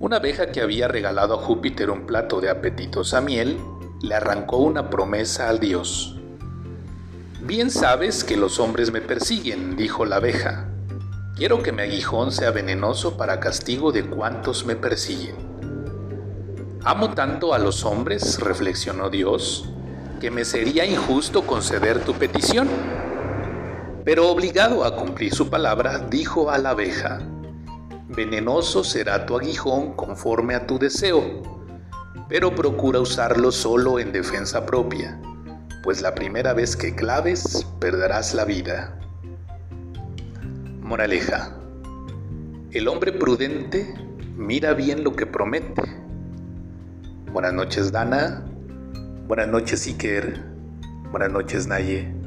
Una abeja que había regalado a Júpiter un plato de apetitosa miel le arrancó una promesa al dios. Bien sabes que los hombres me persiguen, dijo la abeja. Quiero que mi aguijón sea venenoso para castigo de cuantos me persiguen. Amo tanto a los hombres, reflexionó Dios, que me sería injusto conceder tu petición. Pero obligado a cumplir su palabra, dijo a la abeja, Venenoso será tu aguijón conforme a tu deseo, pero procura usarlo solo en defensa propia, pues la primera vez que claves perderás la vida. Moraleja. El hombre prudente mira bien lo que promete. Buenas noches Dana, buenas noches Iker, buenas noches Naye.